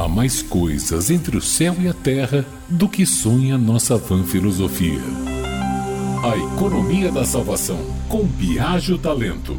Há mais coisas entre o céu e a terra do que sonha nossa vã filosofia. A economia da salvação, com Biagio Talento.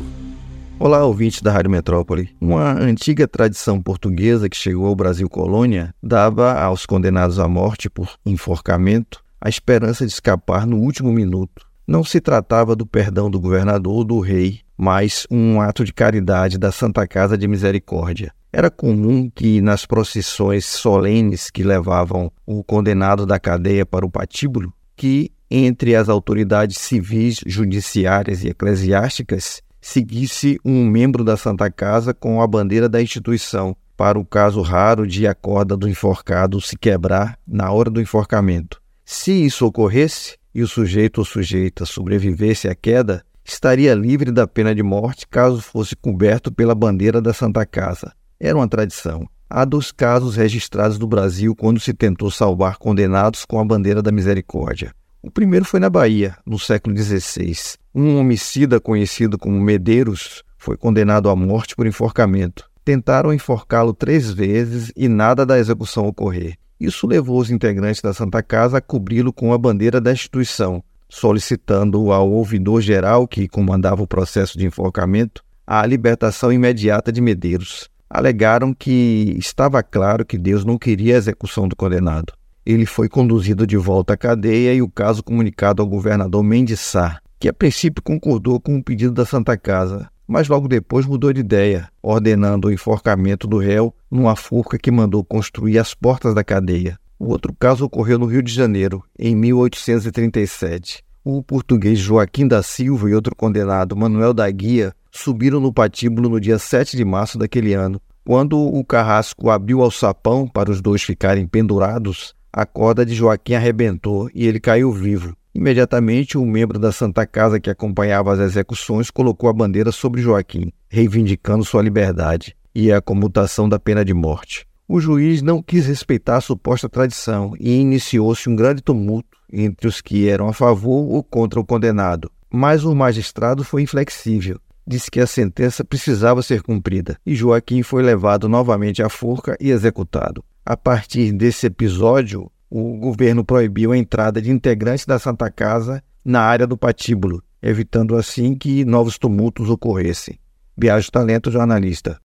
Olá, ouvintes da Rádio Metrópole. Uma antiga tradição portuguesa que chegou ao Brasil colônia dava aos condenados à morte por enforcamento a esperança de escapar no último minuto. Não se tratava do perdão do governador ou do rei, mas um ato de caridade da Santa Casa de Misericórdia. Era comum que nas procissões solenes que levavam o condenado da cadeia para o patíbulo, que entre as autoridades civis, judiciárias e eclesiásticas seguisse um membro da Santa Casa com a bandeira da instituição, para o caso raro de a corda do enforcado se quebrar na hora do enforcamento. Se isso ocorresse e o sujeito ou sujeita sobrevivesse à queda, estaria livre da pena de morte caso fosse coberto pela bandeira da Santa Casa era uma tradição. Há dois casos registrados no Brasil quando se tentou salvar condenados com a bandeira da misericórdia. O primeiro foi na Bahia, no século XVI. Um homicida conhecido como Medeiros foi condenado à morte por enforcamento. Tentaram enforcá-lo três vezes e nada da execução ocorrer. Isso levou os integrantes da Santa Casa a cobri-lo com a bandeira da instituição, solicitando ao ouvidor geral que comandava o processo de enforcamento a libertação imediata de Medeiros alegaram que estava claro que Deus não queria a execução do condenado. Ele foi conduzido de volta à cadeia e o caso comunicado ao governador Mendes Sá, que a princípio concordou com o pedido da Santa Casa, mas logo depois mudou de ideia, ordenando o enforcamento do réu numa forca que mandou construir às portas da cadeia. O outro caso ocorreu no Rio de Janeiro, em 1837. O português Joaquim da Silva e outro condenado, Manuel da Guia, subiram no patíbulo no dia 7 de março daquele ano. Quando o carrasco abriu ao sapão para os dois ficarem pendurados, a corda de Joaquim arrebentou e ele caiu vivo. Imediatamente, um membro da Santa Casa que acompanhava as execuções colocou a bandeira sobre Joaquim, reivindicando sua liberdade e a comutação da pena de morte. O juiz não quis respeitar a suposta tradição e iniciou-se um grande tumulto entre os que eram a favor ou contra o condenado. Mas o magistrado foi inflexível disse que a sentença precisava ser cumprida e Joaquim foi levado novamente à forca e executado. A partir desse episódio, o governo proibiu a entrada de integrantes da Santa Casa na área do patíbulo, evitando assim que novos tumultos ocorressem. Viagem Talento Jornalista.